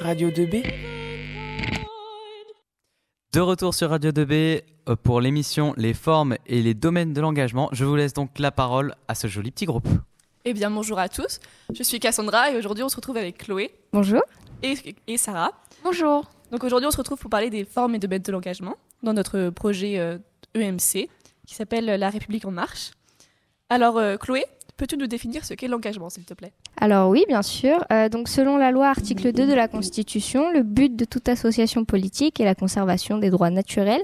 Radio 2B. De retour sur Radio 2B euh, pour l'émission Les formes et les domaines de l'engagement. Je vous laisse donc la parole à ce joli petit groupe. Eh bien, bonjour à tous. Je suis Cassandra et aujourd'hui, on se retrouve avec Chloé. Bonjour. Et, et Sarah. Bonjour. Donc aujourd'hui, on se retrouve pour parler des formes et domaines de l'engagement dans notre projet EMC euh, e qui s'appelle La République en marche. Alors, euh, Chloé, peux-tu nous définir ce qu'est l'engagement, s'il te plaît? Alors oui, bien sûr. Euh, donc selon la loi article 2 de la Constitution, le but de toute association politique est la conservation des droits naturels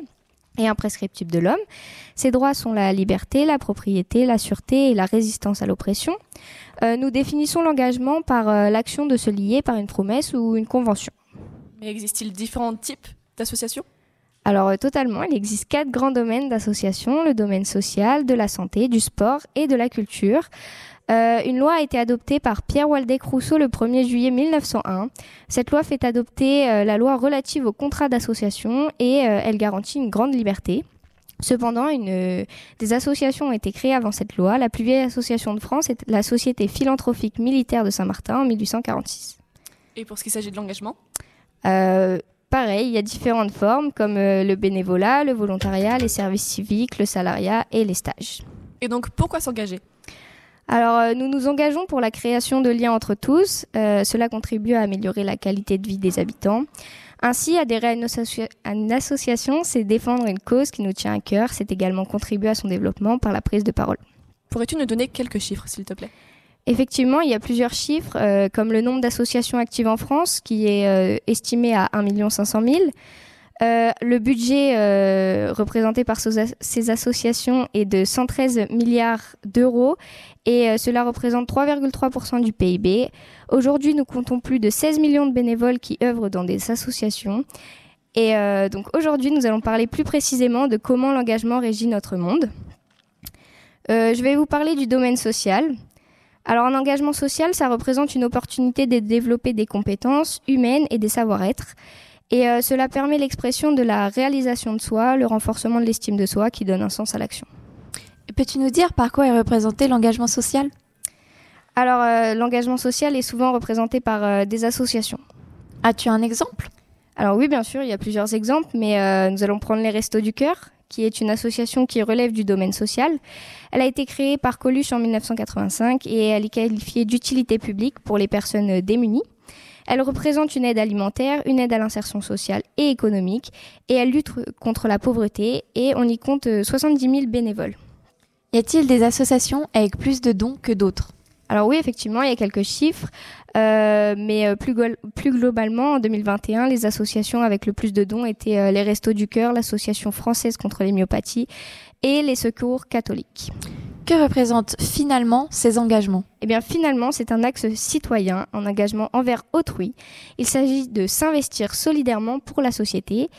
et imprescriptibles de l'homme. Ces droits sont la liberté, la propriété, la sûreté et la résistance à l'oppression. Euh, nous définissons l'engagement par l'action de se lier par une promesse ou une convention. Mais existe-t-il différents types d'associations? Alors euh, totalement, il existe quatre grands domaines d'association, le domaine social, de la santé, du sport et de la culture. Euh, une loi a été adoptée par Pierre Waldeck Rousseau le 1er juillet 1901. Cette loi fait adopter euh, la loi relative au contrat d'association et elle garantit une grande liberté. Cependant, une, des associations ont été créées avant cette loi. La plus vieille association de France est la Société philanthropique militaire de Saint-Martin en 1846. Et pour ce qui s'agit de l'engagement? Pareil, il y a différentes formes comme euh, le bénévolat, le volontariat, les services civiques, le salariat et les stages. Et donc pourquoi s'engager? Alors, euh, nous nous engageons pour la création de liens entre tous. Euh, cela contribue à améliorer la qualité de vie des habitants. Ainsi, adhérer à une, à une association, c'est défendre une cause qui nous tient à cœur. C'est également contribuer à son développement par la prise de parole. Pourrais-tu nous donner quelques chiffres, s'il te plaît? Effectivement, il y a plusieurs chiffres, euh, comme le nombre d'associations actives en France, qui est euh, estimé à 1 500 000. Euh, le budget euh, représenté par ces associations est de 113 milliards d'euros et cela représente 3,3% du PIB. Aujourd'hui, nous comptons plus de 16 millions de bénévoles qui œuvrent dans des associations. Et donc aujourd'hui, nous allons parler plus précisément de comment l'engagement régit notre monde. je vais vous parler du domaine social. Alors un engagement social, ça représente une opportunité de développer des compétences humaines et des savoir-être. Et euh, cela permet l'expression de la réalisation de soi, le renforcement de l'estime de soi qui donne un sens à l'action. Peux-tu nous dire par quoi est représenté l'engagement social? Alors euh, l'engagement social est souvent représenté par euh, des associations. As-tu un exemple? Alors oui, bien sûr, il y a plusieurs exemples, mais nous allons prendre les Restos du Cœur, qui est une association qui relève du domaine social. Elle a été créée par Coluche en 1985 et elle est qualifiée d'utilité publique pour les personnes démunies. Elle représente une aide alimentaire, une aide à l'insertion sociale et économique et elle lutte contre la pauvreté et on y compte 70 000 bénévoles. Y a-t-il des associations avec plus de dons que d'autres? Alors oui, effectivement, il y a quelques chiffres, euh, mais euh, plus, plus, globalement, en 2021, les associations avec le plus de dons étaient euh, les Restos du Cœur, l'Association française contre les myopathies et les Secours catholiques. Que représentent finalement ces engagements? Eh bien, finalement, c'est un axe citoyen, un engagement envers autrui. Il s'agit de s'investir solidairement pour la société.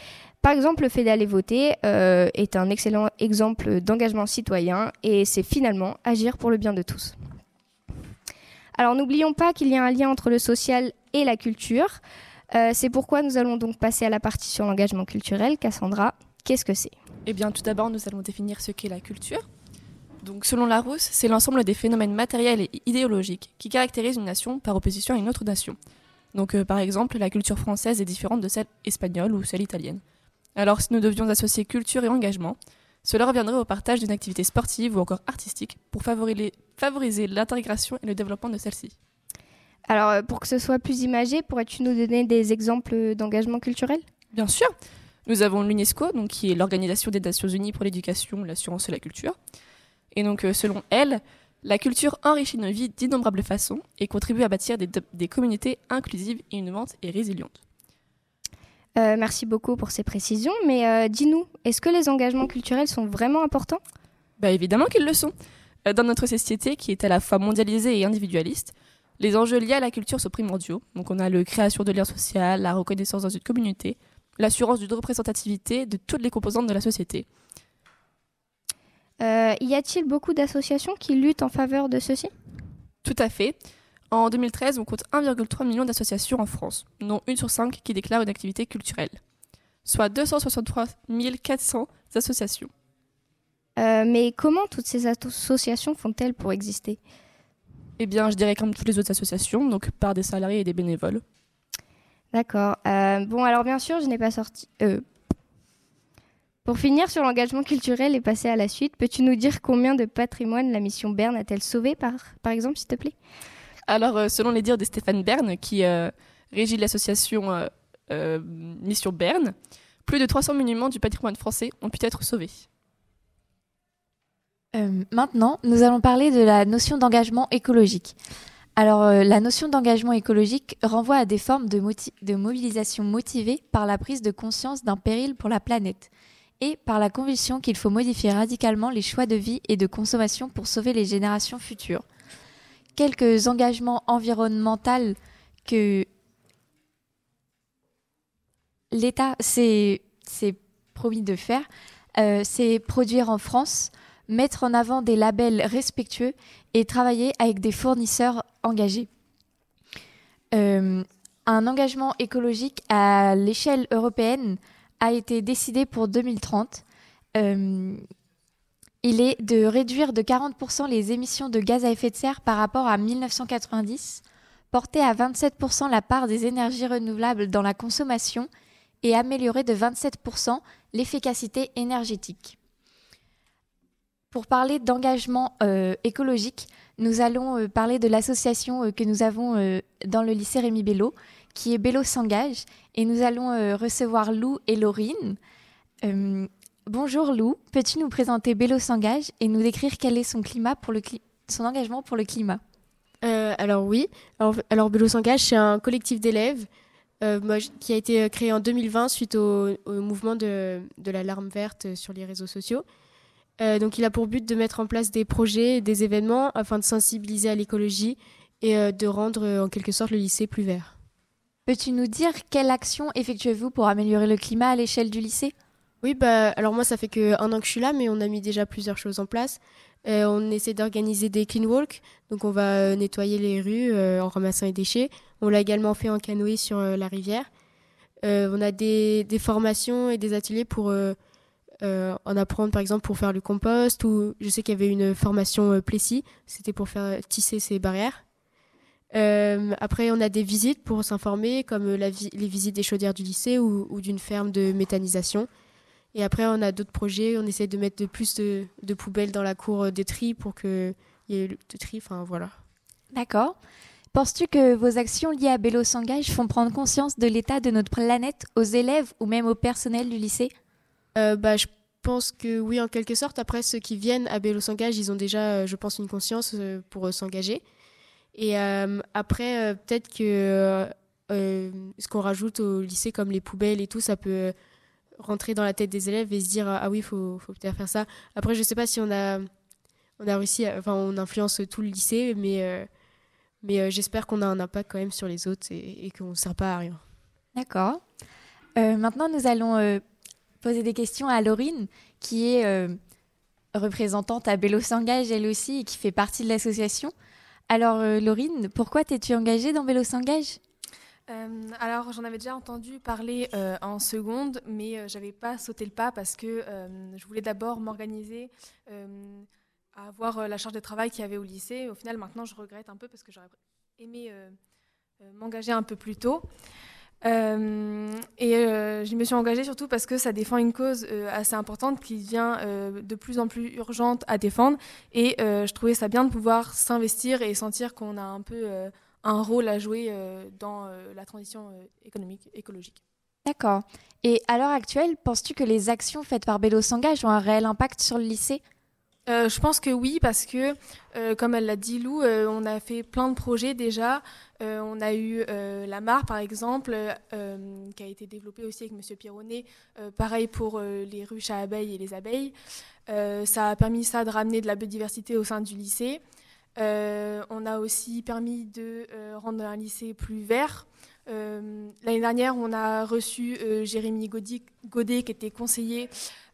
Par exemple, le fait d'aller voter est un excellent exemple d'engagement citoyen et c'est finalement agir pour le bien de tous. Alors n'oublions pas qu'il y a un lien entre le social et la culture. Euh, c'est pourquoi nous allons donc passer à la partie sur l'engagement culturel. Cassandra, qu'est-ce que c'est? Eh bien tout d'abord nous allons définir ce qu'est la culture. Donc selon Larousse, c'est l'ensemble des phénomènes matériels et idéologiques qui caractérisent une nation par opposition à une autre nation. Donc euh, par exemple, la culture française est différente de celle espagnole ou celle italienne. Alors si nous devions associer culture et engagement, cela reviendrait au partage d'une activité sportive ou encore artistique pour favoriser l'intégration et le développement de celle-ci. Alors, euh, pour que ce soit plus imagé, pourrais-tu nous donner des exemples d'engagement culturel Bien sûr. Nous avons l'UNESCO, donc qui est l'Organisation des Nations Unies pour l'éducation, l'assurance et la culture. Et donc, euh, selon elle, la culture enrichit nos vies d'innombrables façons et contribue à bâtir des, des communautés inclusives, innovantes et résilientes. Euh, merci beaucoup pour ces précisions, mais euh, dis-nous, est-ce que les engagements culturels sont vraiment importants? Bah, Évidemment qu'ils le sont. Euh, dans notre société qui est à la fois mondialisée et individualiste, les enjeux liés à la culture sont primordiaux. Donc on a la création de liens sociaux, la reconnaissance dans une communauté, l'assurance d'une représentativité de toutes les composantes de la société. y a-t-il beaucoup d'associations qui luttent en faveur de ceci? Tout à fait. En 2013, on compte 1,3 million d'associations en France, dont une sur cinq qui déclarent une activité culturelle, soit 263 400 associations. Euh, mais comment toutes ces associations font-elles pour exister? Eh bien, je dirais comme toutes les autres associations, donc par des salariés et des bénévoles. D'accord. Euh, bon, alors bien sûr, je n'ai pas sorti. Euh, pour finir sur l'engagement culturel et passer à la suite, peux-tu nous dire combien de patrimoine la mission Berne a-t-elle sauvé, par, par exemple, s'il te plaît? Alors, euh, selon les dires de Stéphane Berne, qui euh, régit l'association euh, Mission Berne, plus de 300 monuments du patrimoine français ont pu être sauvés. Maintenant, nous allons parler de la notion d'engagement écologique. Alors, la notion d'engagement écologique renvoie à des formes de, mobilisation motivée par la prise de conscience d'un péril pour la planète et par la conviction qu'il faut modifier radicalement les choix de vie et de consommation pour sauver les générations futures. Quelques engagements environnementaux que l'État s'est promis de faire, euh, c'est produire en France, mettre en avant des labels respectueux et travailler avec des fournisseurs engagés. Euh, un engagement écologique à l'échelle européenne a été décidé pour 2030. Euh, il est de réduire de 40% les émissions de gaz à effet de serre par rapport à 1990, porter à 27% la part des énergies renouvelables dans la consommation et améliorer de 27% l'efficacité énergétique. Pour parler d'engagement euh, écologique, nous allons euh, parler de l'association euh, que nous avons dans le lycée Rémi Bello, qui est Bello s'engage, et nous allons recevoir Lou et Laurine. Bonjour Lou, peux-tu nous présenter Bello s'engage et nous décrire quel est son climat pour le cli- son engagement pour le climat? Euh, alors oui, alors, alors Bello s'engage, c'est un collectif d'élèves euh, qui a été euh, créé en 2020 suite au, au mouvement de, de l'alarme verte sur les réseaux sociaux. Euh, donc il a pour but de mettre en place des projets, et des événements afin de sensibiliser à l'écologie et de rendre en quelque sorte le lycée plus vert. Peux-tu nous dire quelle action effectuez-vous pour améliorer le climat à l'échelle du lycée? Oui, bah, alors moi, ça fait que un an que je suis là, mais on a mis déjà plusieurs choses en place. Euh, on essaie d'organiser des clean walks, donc on va euh, nettoyer les rues euh, en ramassant les déchets. On l'a également fait en canoë sur la rivière. On a des, formations et des ateliers pour en apprendre, par exemple, pour faire le compost, ou je sais qu'il y avait une formation Plessis, c'était pour faire tisser ces barrières. Après, on a des visites pour s'informer, comme les visites des chaudières du lycée ou d'une ferme de méthanisation. Et après, on a d'autres projets. On essaie de mettre de plus de, de poubelles dans la cour de tri pour qu'il y ait de tri. Enfin, voilà. D'accord. Penses-tu que vos actions liées à Bello s'engage font prendre conscience de l'état de notre planète aux élèves ou même au personnel du lycée? Euh, bah, je pense que oui, en quelque sorte. Après, ceux qui viennent à Bélo s'engage, ils ont déjà, euh, je pense, une conscience euh, pour euh, s'engager. Et euh, après, euh, peut-être que euh, euh, ce qu'on rajoute au lycée, comme les poubelles et tout, ça peut euh, rentrer dans la tête des élèves et se dire ah oui, faut, faut peut-être faire ça. Après, je sais pas si on a, on a réussi, à- enfin, on influence tout le lycée, mais euh, mais euh, j'espère qu'on a un impact quand même sur les autres et, et qu'on ne sert pas à rien. D'accord. Euh, maintenant, nous allons poser des questions à Laurine, qui est représentante à Bello s'engage elle aussi et qui fait partie de l'association. Alors, Laurine, pourquoi t'es-tu engagée dans Bello s'engage Euh, alors, j'en avais déjà entendu parler euh, en seconde, mais euh, j'avais pas sauté le pas parce que euh, je voulais d'abord m'organiser à avoir la charge de travail qu'il y avait au lycée. Au final, maintenant, je regrette un peu parce que j'aurais aimé m'engager un peu plus tôt. Et je me suis engagée surtout parce que ça défend une cause assez importante qui devient de plus en plus urgente à défendre. Et je trouvais ça bien de pouvoir s'investir et sentir qu'on a un peu un rôle à jouer euh, dans euh, la transition euh, économique, écologique. D'accord. Et à l'heure actuelle, penses-tu que les actions faites par Bello s'engage ont un réel impact sur le lycée? Euh, je pense que oui, parce que, euh, comme elle l'a dit, Lou, euh, on a fait plein de projets déjà. On a eu la mare, par exemple, qui a été développée aussi avec Monsieur Pironnet. Pareil pour les ruches à abeilles et les abeilles. Ça a permis ça de ramener de la biodiversité au sein du lycée. Euh, on a aussi permis de euh, rendre un lycée plus vert. Euh, L'année dernière, on a reçu Jérémy Godet, qui était conseiller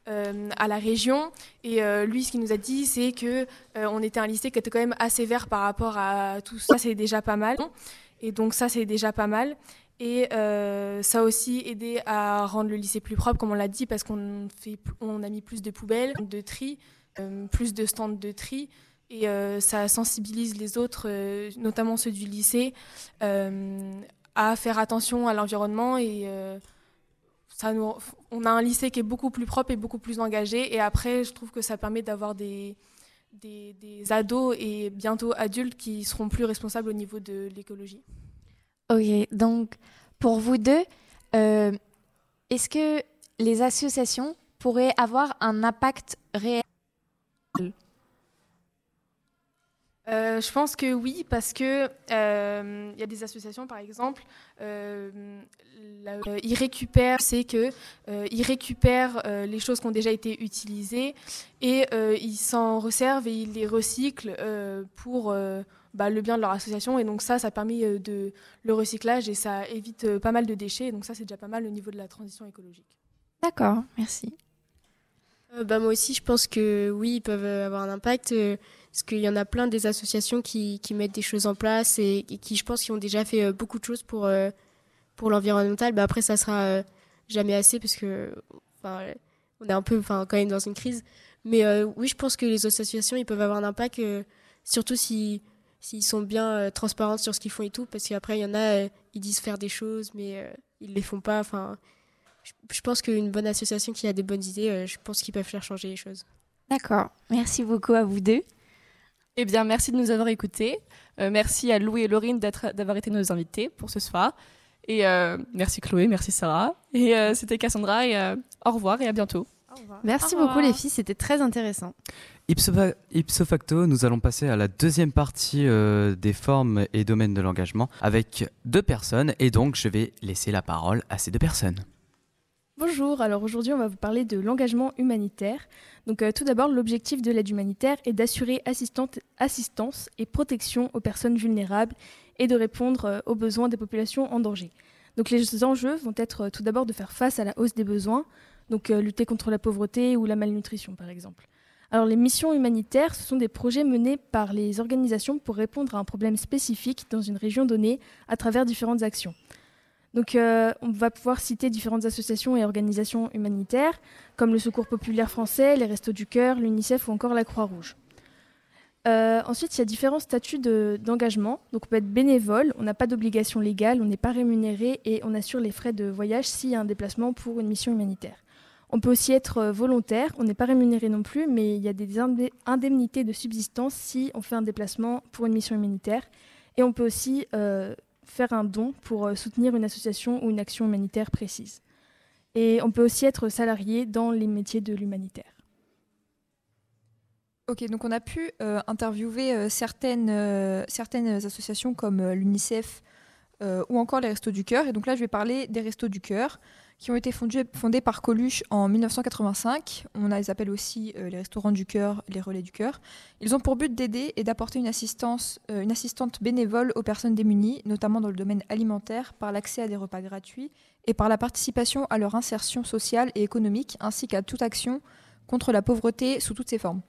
à la région. Et lui, ce qu'il nous a dit, c'est que on était un lycée qui était quand même assez vert par rapport à tout ça. C'est déjà pas mal. Et donc ça, c'est déjà pas mal. Et ça a aussi aidé à rendre le lycée plus propre, comme on l'a dit, parce qu'on a mis plus de poubelles, de tri, plus de stands de tri. Et ça sensibilise les autres, notamment ceux du lycée, à faire attention à l'environnement et ça on a un lycée qui est beaucoup plus propre et beaucoup plus engagé. Et après, je trouve que ça permet d'avoir des, des, ados et bientôt adultes qui seront plus responsables au niveau de l'écologie. Ok, donc pour vous deux, euh, est-ce que les associations pourraient avoir un impact réel euh, je pense que oui, parce que euh, il y a des associations, par exemple, ils récupèrent, c'est que ils récupèrent les choses qui ont déjà été utilisées et ils s'en resservent et ils les recyclent pour bah, le bien de leur association. Et donc ça, ça permet de le recyclage et ça évite pas mal de déchets. donc ça, c'est déjà pas mal au niveau de la transition écologique. D'accord, merci. bah, moi aussi, je pense que oui, ils peuvent avoir un impact. Parce qu'il y en a plein des associations qui, mettent des choses en place et, qui, je pense, qui ont déjà fait beaucoup de choses pour pour l'environnemental, bah après ça sera euh, jamais assez parce que on est un peu quand même dans une crise. Mais euh, oui, je pense que les associations ils peuvent avoir un impact euh, surtout si s'ils sont bien transparents sur ce qu'ils font et tout parce qu'après il y en a ils disent faire des choses mais ils les font pas enfin je, pense qu'une bonne association qui a des bonnes idées, je pense qu'ils peuvent faire changer les choses. D'accord. Merci beaucoup à vous deux. Eh bien, merci de nous avoir écoutés. merci à Louis et Laurine d'avoir été nos invités pour ce soir. Et euh, merci Chloé, merci Sarah. Et euh, c'était Cassandra. Et euh, au revoir et à bientôt. Merci beaucoup les filles, c'était très intéressant. Ipso, facto, nous allons passer à la deuxième partie des formes et domaines de l'engagement avec deux personnes. Et donc, je vais laisser la parole à ces deux personnes. Bonjour, alors aujourd'hui on va vous parler de l'engagement humanitaire. Donc tout d'abord, l'objectif de l'aide humanitaire est d'assurer assistance et protection aux personnes vulnérables et de répondre euh, aux besoins des populations en danger. Donc les enjeux vont être euh, tout d'abord de faire face à la hausse des besoins, donc euh, lutter contre la pauvreté ou la malnutrition par exemple. Alors les missions humanitaires, ce sont des projets menés par les organisations pour répondre à un problème spécifique dans une région donnée à travers différentes actions. Donc on va pouvoir citer différentes associations et organisations humanitaires comme le Secours populaire français, les Restos du Cœur, l'UNICEF ou encore la Croix-Rouge. Euh, ensuite, il y a différents statuts d'engagement. Donc, on peut être bénévole, on n'a pas d'obligation légale, on n'est pas rémunéré et on assure les frais de voyage s'il y a un déplacement pour une mission humanitaire. On peut aussi être euh, volontaire, on n'est pas rémunéré non plus, mais il y a des indemnités de subsistance si on fait un déplacement pour une mission humanitaire. Et on peut aussi euh, faire un don pour soutenir une association ou une action humanitaire précise. Et on peut aussi être salarié dans les métiers de l'humanitaire. Ok, donc on a pu euh, interviewer euh, certaines, euh, certaines associations comme l'UNICEF ou encore les Restos du Cœur. Et donc là, je vais parler des Restos du Cœur qui ont été fondés, par Coluche en 1985. On les appelle aussi les Restaurants du Cœur, les Relais du Cœur. Ils ont pour but d'aider et d'apporter une, assistance, une assistante bénévole aux personnes démunies, notamment dans le domaine alimentaire, par l'accès à des repas gratuits et par la participation à leur insertion sociale et économique, ainsi qu'à toute action contre la pauvreté sous toutes ses formes.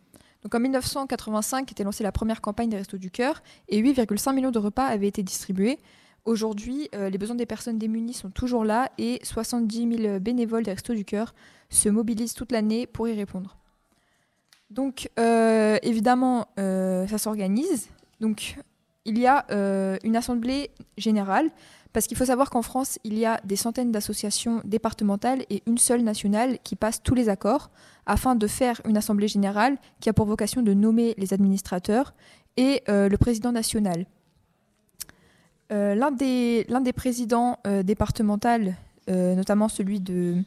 Donc en 1985 était lancée la première campagne des Restos du Cœur et 8,5 millions de repas avaient été distribués. Aujourd'hui, euh, les besoins des personnes démunies sont toujours là et 70 000 bénévoles des Restos du Cœur se mobilisent toute l'année pour y répondre. Donc euh, évidemment, euh, ça s'organise. Donc il y a une assemblée générale parce qu'il faut savoir qu'en France, il y a des centaines d'associations départementales et une seule nationale qui passe tous les accords afin de faire une assemblée générale qui a pour vocation de nommer les administrateurs et le président national. Euh, l'un des, présidents euh, départementaux, notamment celui de,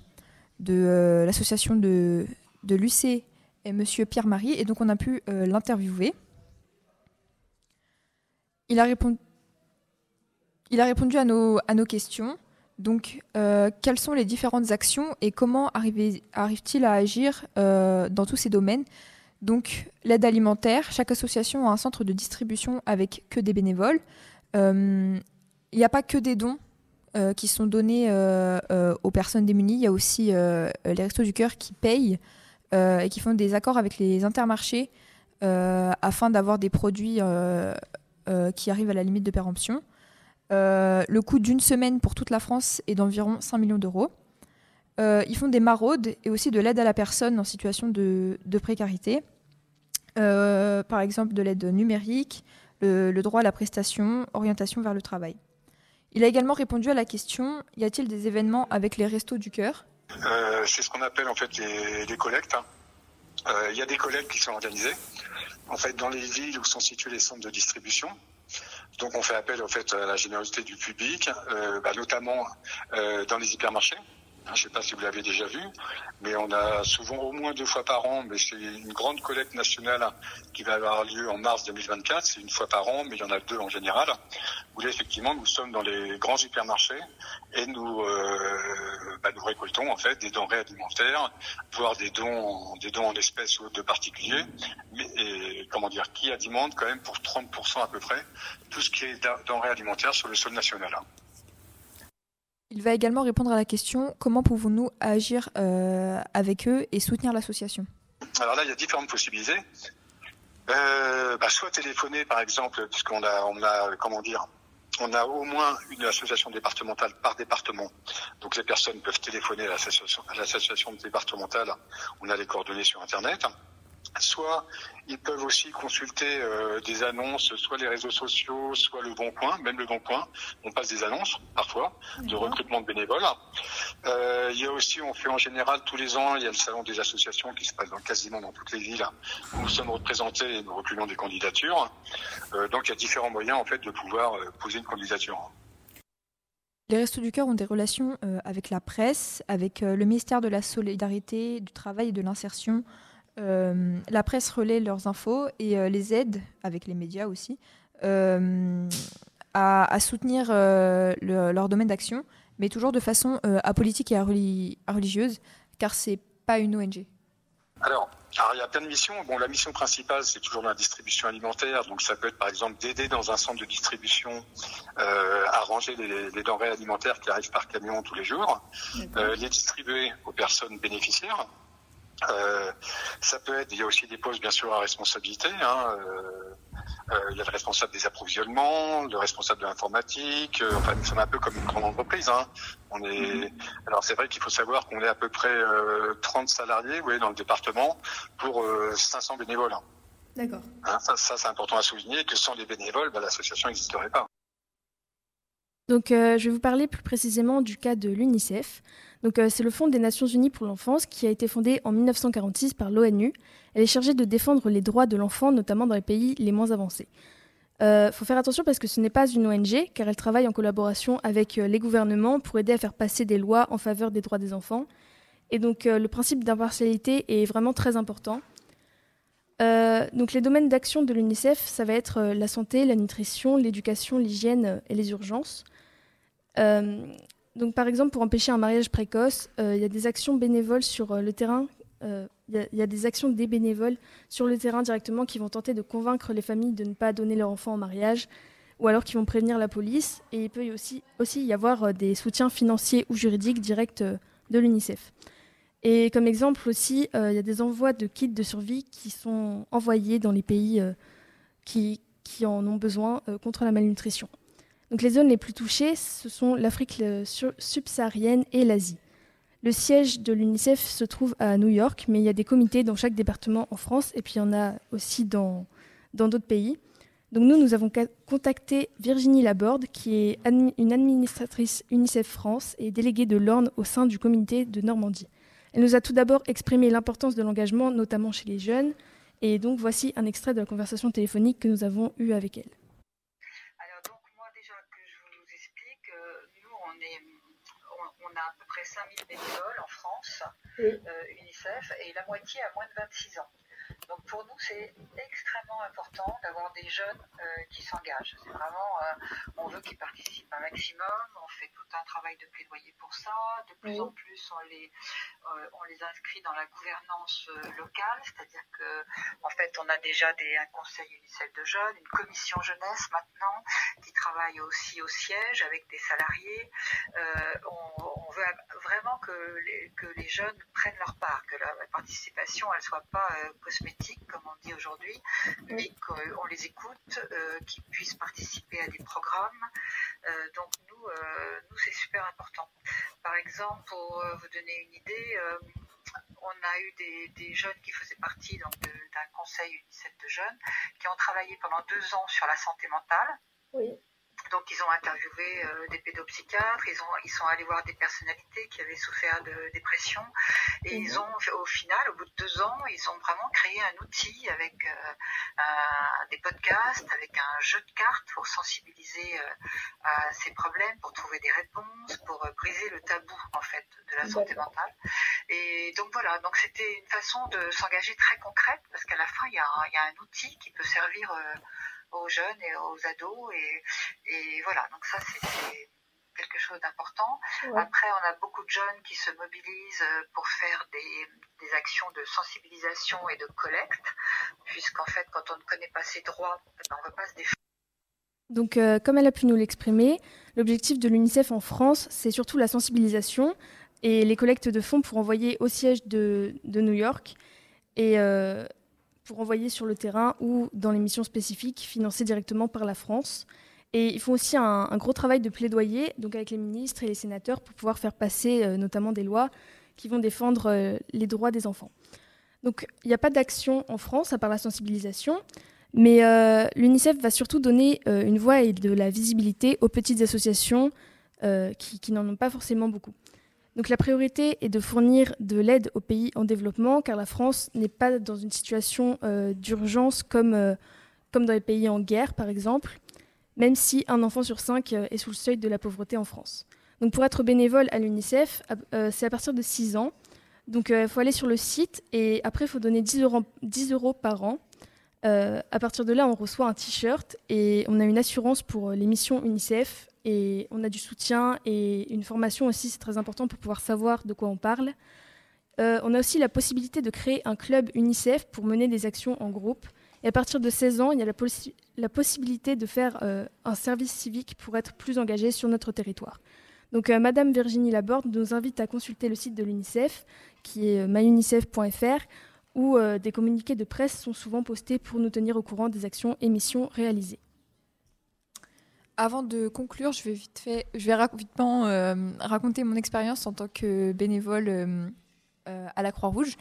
l'association de, de l'UC, est M. Pierre-Marie, et donc on a pu l'interviewer. Il a répondu à nos, questions. Donc, euh, quelles sont les différentes actions et comment arrive-t-il à agir euh, dans tous ces domaines? Donc, l'aide alimentaire, chaque association a un centre de distribution avec que des bénévoles. Euh, il n'y a pas que des dons qui sont donnés aux personnes démunies, il y a aussi les Restos du Cœur qui payent et qui font des accords avec les intermarchés afin d'avoir des produits qui arrivent à la limite de péremption. Euh, le coût d'une semaine pour toute la France est d'environ 5 millions d'euros. Euh, ils font des maraudes et aussi de l'aide à la personne en situation de, précarité. par exemple de l'aide numérique, le, droit à la prestation, orientation vers le travail. Il a également répondu à la question y a-t-il des événements avec les restos du cœur? C'est ce qu'on appelle en fait les, collectes. Hein. Il y a des collectes qui sont organisées en fait dans les villes où sont situés les centres de distribution. Donc on fait appel en fait à la générosité du public, euh, bah, notamment euh, dans les hypermarchés. Je ne sais pas si vous l'avez déjà vu, mais on a souvent au moins deux fois par an, mais c'est une grande collecte nationale qui va avoir lieu en mars 2024. C'est une fois par an, mais il y en a deux en général. Où là, effectivement, nous sommes dans les grands hypermarchés et nous, euh, bah, nous récoltons en fait des denrées alimentaires, voire des dons, des dons en espèces ou de particuliers. Mais comment dire, qui alimente quand même pour 30% à peu près tout ce qui est denrées alimentaires sur le sol national. Il va également répondre à la question comment pouvons-nous agir euh, avec eux et soutenir l'association? Alors là, il y a différentes possibilités. Euh, bah, soit téléphoner, par exemple, puisqu'on a, on a, comment dire, on a au moins une association départementale par département. Donc les personnes peuvent téléphoner à l'association départementale. On a les coordonnées sur Internet soit ils peuvent aussi consulter euh, des annonces, soit les réseaux sociaux, soit le Bon Coin, même le Bon Coin. On passe des annonces parfois de recrutement de bénévoles. Euh, il y a aussi, on fait en général tous les ans, il y a le salon des associations qui se passe dans, quasiment dans toutes les villes où nous sommes représentés et nous reculons des candidatures. Euh, donc il y a différents moyens en fait de pouvoir poser une candidature. Les Restos du Cœur ont des relations avec la presse, avec le ministère de la Solidarité, du Travail et de l'Insertion, euh, la presse relaie leurs infos et euh, les aide, avec les médias aussi, euh, à, soutenir leur domaine d'action, mais toujours de façon apolitique et religieuse, car c'est pas une ONG. Alors, il y a plein de missions. Bon, la mission principale, c'est toujours la distribution alimentaire. Donc, ça peut être, par exemple, d'aider dans un centre de distribution à ranger les, denrées alimentaires qui arrivent par camion tous les jours, les distribuer aux personnes bénéficiaires. Euh, ça peut être, il y a aussi des postes bien sûr à responsabilité. Hein, euh, euh, il y a le responsable des approvisionnements, le responsable de l'informatique. enfin, nous sommes un peu comme une grande entreprise. Hein. On est, alors c'est vrai qu'il faut savoir qu'on est à peu près 30 salariés, oui, dans le département pour 500 bénévoles. D'accord. Hein, ça, ça c'est important à souligner que sans les bénévoles, bah, l'association n'existerait pas. Donc, je vais vous parler plus précisément du cas de l'UNICEF. Donc, euh, c'est le Fonds des Nations Unies pour l'enfance qui a été fondé en 1946 par l'ONU. Elle est chargée de défendre les droits de l'enfant, notamment dans les pays les moins avancés. Il euh, faut faire attention parce que ce n'est pas une ONG, car elle travaille en collaboration avec euh, les gouvernements pour aider à faire passer des lois en faveur des droits des enfants. Et donc le principe d'impartialité est vraiment très important. donc les domaines d'action de l'UNICEF, ça va être la santé, la nutrition, l'éducation, l'hygiène et les urgences. Donc, par exemple, pour empêcher un mariage précoce, euh, il y a des actions bénévoles sur euh, le terrain. Euh, il y, a des actions des bénévoles sur le terrain directement qui vont tenter de convaincre les familles de ne pas donner leur enfant en mariage, ou alors qui vont prévenir la police. Et il peut aussi, y avoir des soutiens financiers ou juridiques directs de l'UNICEF. Et comme exemple aussi, il y a des envois de kits de survie qui sont envoyés dans les pays qui, en ont besoin contre la malnutrition. Les zones les plus touchées, ce sont l'Afrique subsaharienne et l'Asie. Le siège de l'UNICEF se trouve à New York, mais il y a des comités dans chaque département en France et puis il y en a aussi dans d'autres pays. Nous, nous avons contacté Virginie Laborde, qui est une administratrice UNICEF France et déléguée de l'Orne au sein du comité de Normandie. Elle nous a tout d'abord exprimé l'importance de l'engagement, notamment chez les jeunes. Et donc voici un extrait de la conversation téléphonique que nous avons eue avec elle. Près 5000 bénévoles en France, euh, UNICEF, et la moitié a moins de 26 ans. Donc pour nous, c'est extrêmement important d'avoir des jeunes euh, qui s'engagent. C'est vraiment, euh, on veut qu'ils participent un maximum. On fait tout un travail de plaidoyer pour ça. De plus en plus, on les, euh, on les inscrit dans la gouvernance locale, c'est-à-dire que, en fait, on a déjà des, un conseil UNICEF de jeunes, une commission jeunesse maintenant qui travaille aussi au siège avec des salariés. On, on, veut vraiment que les, que les jeunes prennent leur part, que la, participation, elle soit pas cosmétique, comme on dit aujourd'hui, mais qu'on les écoute, euh, qu'ils puissent participer à des programmes. Euh, donc nous, euh, nous c'est super important. Par exemple, pour vous donner une idée, on a eu des, jeunes qui faisaient partie d'un conseil UNICEF de jeunes qui ont travaillé pendant deux ans sur la santé mentale. Oui. Donc ils ont interviewé euh, des pédopsychiatres, ils, ont, ils sont allés voir des personnalités qui avaient souffert de dépression et ils mhm. ont au final, au bout de deux ans, ils ont vraiment créé un outil avec euh, des podcasts, avec un jeu de cartes pour sensibiliser euh, à ces problèmes, pour trouver des réponses, pour briser le tabou en fait de la santé mentale. Et donc voilà, donc c'était une façon de s'engager très concrète parce qu'à la fin il y a, il y a un outil qui peut servir aux jeunes et aux ados. Et, voilà, donc ça, c'est quelque chose d'important. Après, on a beaucoup de jeunes qui se mobilisent euh, pour faire des, actions de sensibilisation et de collecte, puisqu'en fait, quand on ne connaît pas ses droits, eh ben, on ne veut pas se défendre. Donc, euh, comme elle a pu nous l'exprimer, l'objectif de l'UNICEF en France, c'est surtout la sensibilisation et les collectes de fonds pour envoyer au siège de, New York. Et euh, pour envoyer sur le terrain ou dans les missions spécifiques financées directement par la France. Et ils font aussi un, gros travail de plaidoyer donc avec les ministres et les sénateurs pour pouvoir faire passer euh, notamment des lois qui vont défendre euh, les droits des enfants. Donc il n'y a pas d'action en France à part la sensibilisation, mais euh, l'UNICEF va surtout donner une voix et de la visibilité aux petites associations qui n'en ont pas forcément beaucoup. Donc la priorité est de fournir de l'aide aux pays en développement, car la France n'est pas dans une situation euh, d'urgence comme, euh, comme dans les pays en guerre, par exemple, même si un enfant sur cinq euh, est sous le seuil de la pauvreté en France. Donc pour être bénévole à l'UNICEF, c'est à partir de 6 ans. Donc il faut aller sur le site et après il faut donner 10 euros, 10 euros par an. à partir de là, on reçoit un t-shirt et on a une assurance pour les missions UNICEF et on a du soutien et une formation aussi, c'est très important pour pouvoir savoir de quoi on parle. Euh, on a aussi la possibilité de créer un club UNICEF pour mener des actions en groupe. Et à partir de 16 ans, il y a la, possibilité de faire euh, un service civique pour être plus engagé sur notre territoire. Donc, euh, Madame Virginie Laborde nous invite à consulter le site de l'UNICEF, qui est myunicef.fr, où des communiqués de presse sont souvent postés pour nous tenir au courant des actions et missions réalisées. Avant de conclure, je vais vite fait, je vais rapidement euh, raconter mon expérience en tant que bénévole euh, euh, à la Croix-Rouge.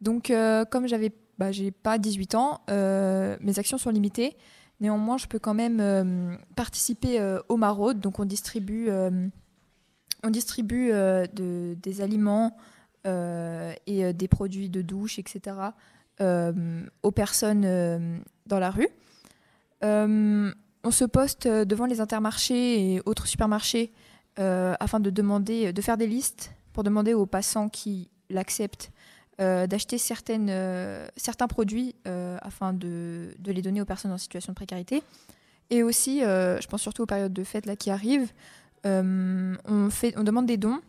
Donc, comme j'avais, bah, j'ai pas 18 ans, mes actions sont limitées. Néanmoins, je peux quand même participer au maraude. Donc, on distribue, on distribue de, des aliments et des produits de douche, etc. aux personnes dans la rue on se poste euh, devant les intermarchés et autres supermarchés euh, afin de demander, de faire des listes pour demander aux passants qui l'acceptent euh, d'acheter certains produits afin de, les donner aux personnes en situation de précarité. Et aussi, je pense surtout aux périodes de fête là, qui arrivent, on demande des dons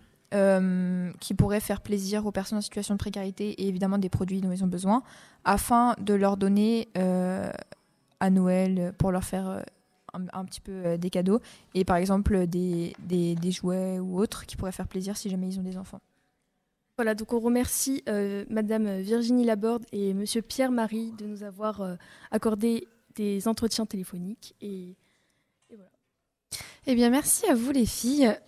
qui pourraient faire plaisir aux personnes en situation de précarité et évidemment des produits dont ils ont besoin, afin de leur donner à Noël pour leur faire un, petit peu euh, des cadeaux et par exemple des, des, jouets ou autres qui pourraient faire plaisir si jamais ils ont des enfants. Voilà, donc on remercie euh, Madame Virginie Laborde et Monsieur Pierre-Marie de nous avoir euh, accordé des entretiens téléphoniques. Et, Eh bien, merci à vous les filles.